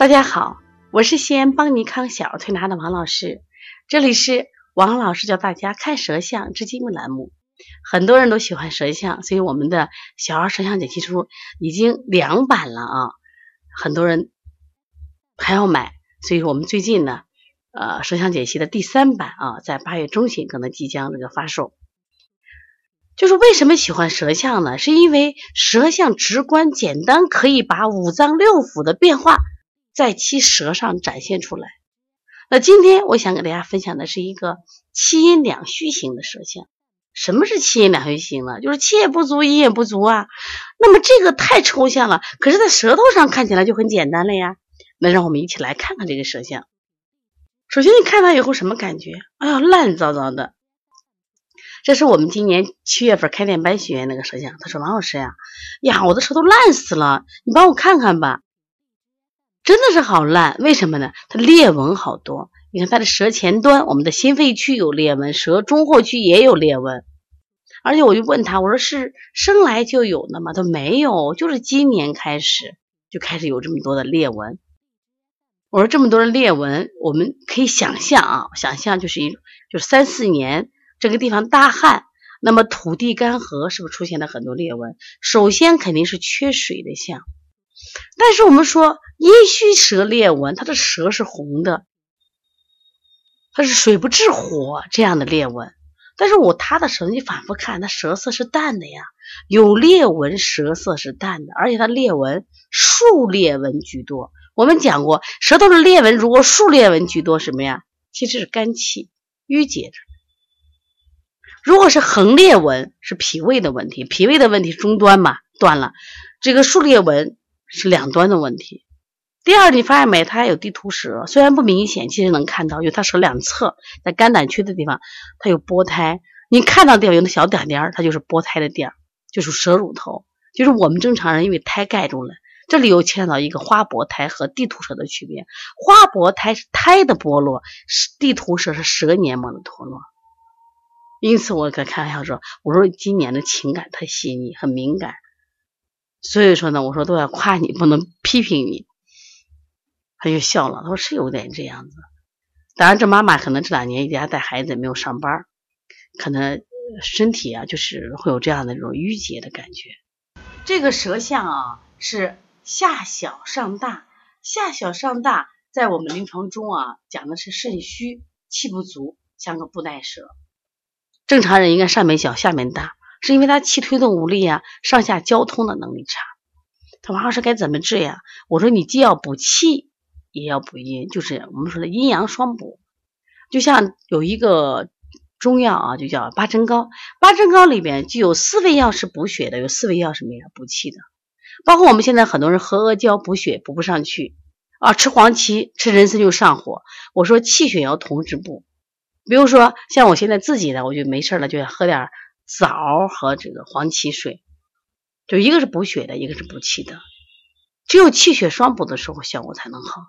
大家好，我是西安邦尼康小儿推拿的王老师，这里是王老师教大家看舌象知经的栏目。很多人都喜欢舌象，所以我们的小儿舌象解析书已经两版了啊，很多人还要买，所以我们最近呢，呃，舌象解析的第三版啊，在八月中旬可能即将这个发售。就是为什么喜欢舌象呢？是因为舌象直观简单，可以把五脏六腑的变化。在其舌上展现出来。那今天我想给大家分享的是一个气阴两虚型的舌象。什么是气阴两虚型呢？就是气也不足，阴也不足啊。那么这个太抽象了，可是，在舌头上看起来就很简单了呀。那让我们一起来看看这个舌象。首先，你看它以后什么感觉？哎呀，烂糟糟的。这是我们今年七月份开店班学员那个舌象。他说：“王老师呀，呀，我的舌头烂死了，你帮我看看吧。”真的是好烂，为什么呢？它裂纹好多。你看它的舌前端，我们的心肺区有裂纹，舌中后区也有裂纹。而且我就问他，我说是生来就有的吗？他说没有，就是今年开始就开始有这么多的裂纹。我说这么多的裂纹，我们可以想象啊，想象就是一就是三四年这个地方大旱，那么土地干涸，是不是出现了很多裂纹？首先肯定是缺水的象。但是我们说阴虚舌裂纹，它的舌是红的，它是水不制火这样的裂纹。但是我他的舌，你反复看，它舌色是淡的呀，有裂纹，舌色是淡的，而且它裂纹竖裂纹居多。我们讲过，舌头的裂纹如果竖裂纹居多，什么呀？其实是肝气郁结着。如果是横裂纹，是脾胃的问题，脾胃的问题中端嘛断了，这个竖裂纹。是两端的问题。第二，你发现没？它还有地图舌，虽然不明显，其实能看到，因为它舌两侧在肝胆区的地方，它有波胎。你看到地方有那小点点，它就是波胎的点儿，就是舌乳头。就是我们正常人因为胎盖住了，这里又牵扯到一个花薄胎和地图舌的区别。花薄胎是胎的剥落，地图舌是舌黏膜的脱落。因此，我跟开玩笑说，我说今年的情感特细腻，很敏感。所以说呢，我说都要夸你，不能批评你。他就笑了，他说是有点这样子。当然，这妈妈可能这两年一家带孩子没有上班，可能身体啊就是会有这样的这种淤结的感觉。这个舌象啊是下小上大，下小上大，在我们临床中啊讲的是肾虚气不足，像个布袋舌。正常人应该上面小，下面大。是因为他气推动无力啊，上下交通的能力差。他王老师该怎么治呀？我说你既要补气，也要补阴，就是我们说的阴阳双补。就像有一个中药啊，就叫八珍膏。八珍膏里边就有四味药是补血的，有四味药什么呀？补气的。包括我们现在很多人喝阿胶补血，补不上去啊，吃黄芪、吃人参就上火。我说气血要同时补。比如说像我现在自己的，我就没事了，就要喝点。枣和这个黄芪水，就一个是补血的，一个是补气的。只有气血双补的时候，效果才能好。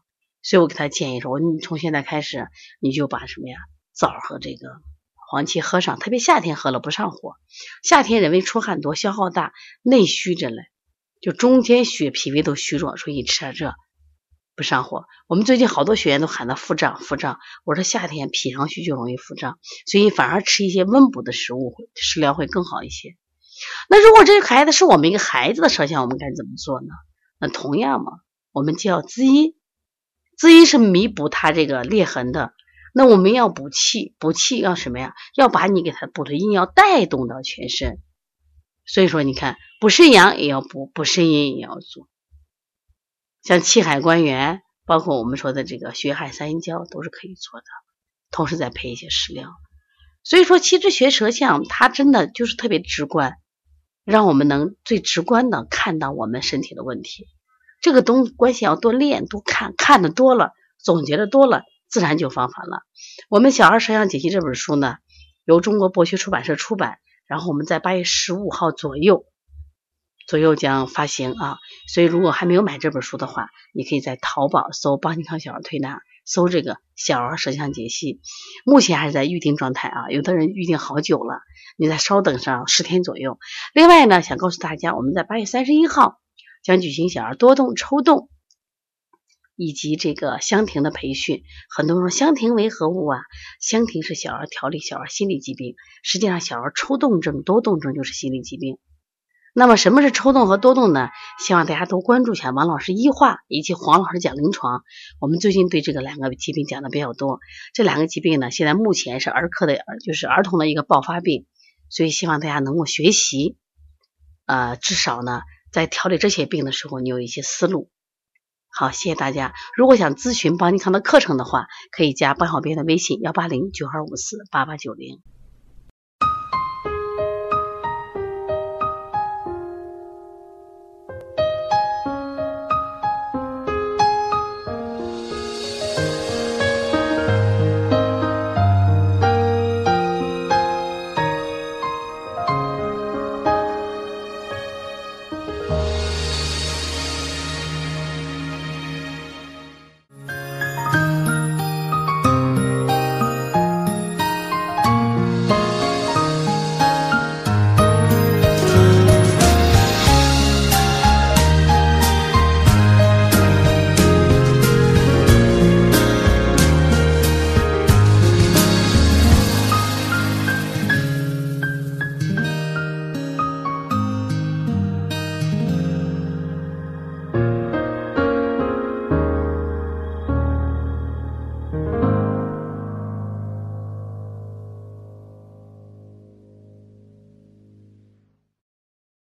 所以我给他建议说：“我你从现在开始，你就把什么呀，枣和这个黄芪喝上，特别夏天喝了不上火。夏天人为出汗多，消耗大，内虚着嘞，就中间血脾胃都虚弱，所以吃点这。”不上火，我们最近好多学员都喊他腹胀，腹胀。我说夏天脾阳虚就容易腹胀，所以反而吃一些温补的食物，食疗会更好一些。那如果这个孩子是我们一个孩子的舌象，我们该怎么做呢？那同样嘛，我们就要滋阴，滋阴是弥补他这个裂痕的。那我们要补气，补气要什么呀？要把你给他补的阴要带动到全身。所以说，你看补肾阳也要补，补肾阴也要做。像气海关元，包括我们说的这个血海三阴交，都是可以做的。同时再配一些食疗。所以说，其实学舌象，它真的就是特别直观，让我们能最直观的看到我们身体的问题。这个东关系要多练多看，看的多了，总结的多了，自然就方法了。我们小儿舌象解析这本书呢，由中国博学出版社出版，然后我们在八月十五号左右。左右将发行啊，所以如果还没有买这本书的话，你可以在淘宝搜“邦尼康小儿推拿”，搜这个“小儿舌象解析”。目前还是在预定状态啊，有的人预定好久了，你再稍等上十天左右。另外呢，想告诉大家，我们在八月三十一号将举行小儿多动抽动以及这个香婷的培训。很多人说香婷为何物啊？香婷是小儿调理小儿心理疾病，实际上小儿抽动症、多动症就是心理疾病。那么什么是抽动和多动呢？希望大家多关注一下王老师医话以及黄老师讲临床。我们最近对这个两个疾病讲的比较多。这两个疾病呢，现在目前是儿科的，就是儿童的一个爆发病，所以希望大家能够学习，呃，至少呢，在调理这些病的时候，你有一些思路。好，谢谢大家。如果想咨询邦尼康的课程的话，可以加邦小编的微信：幺八零九二五四八八九零。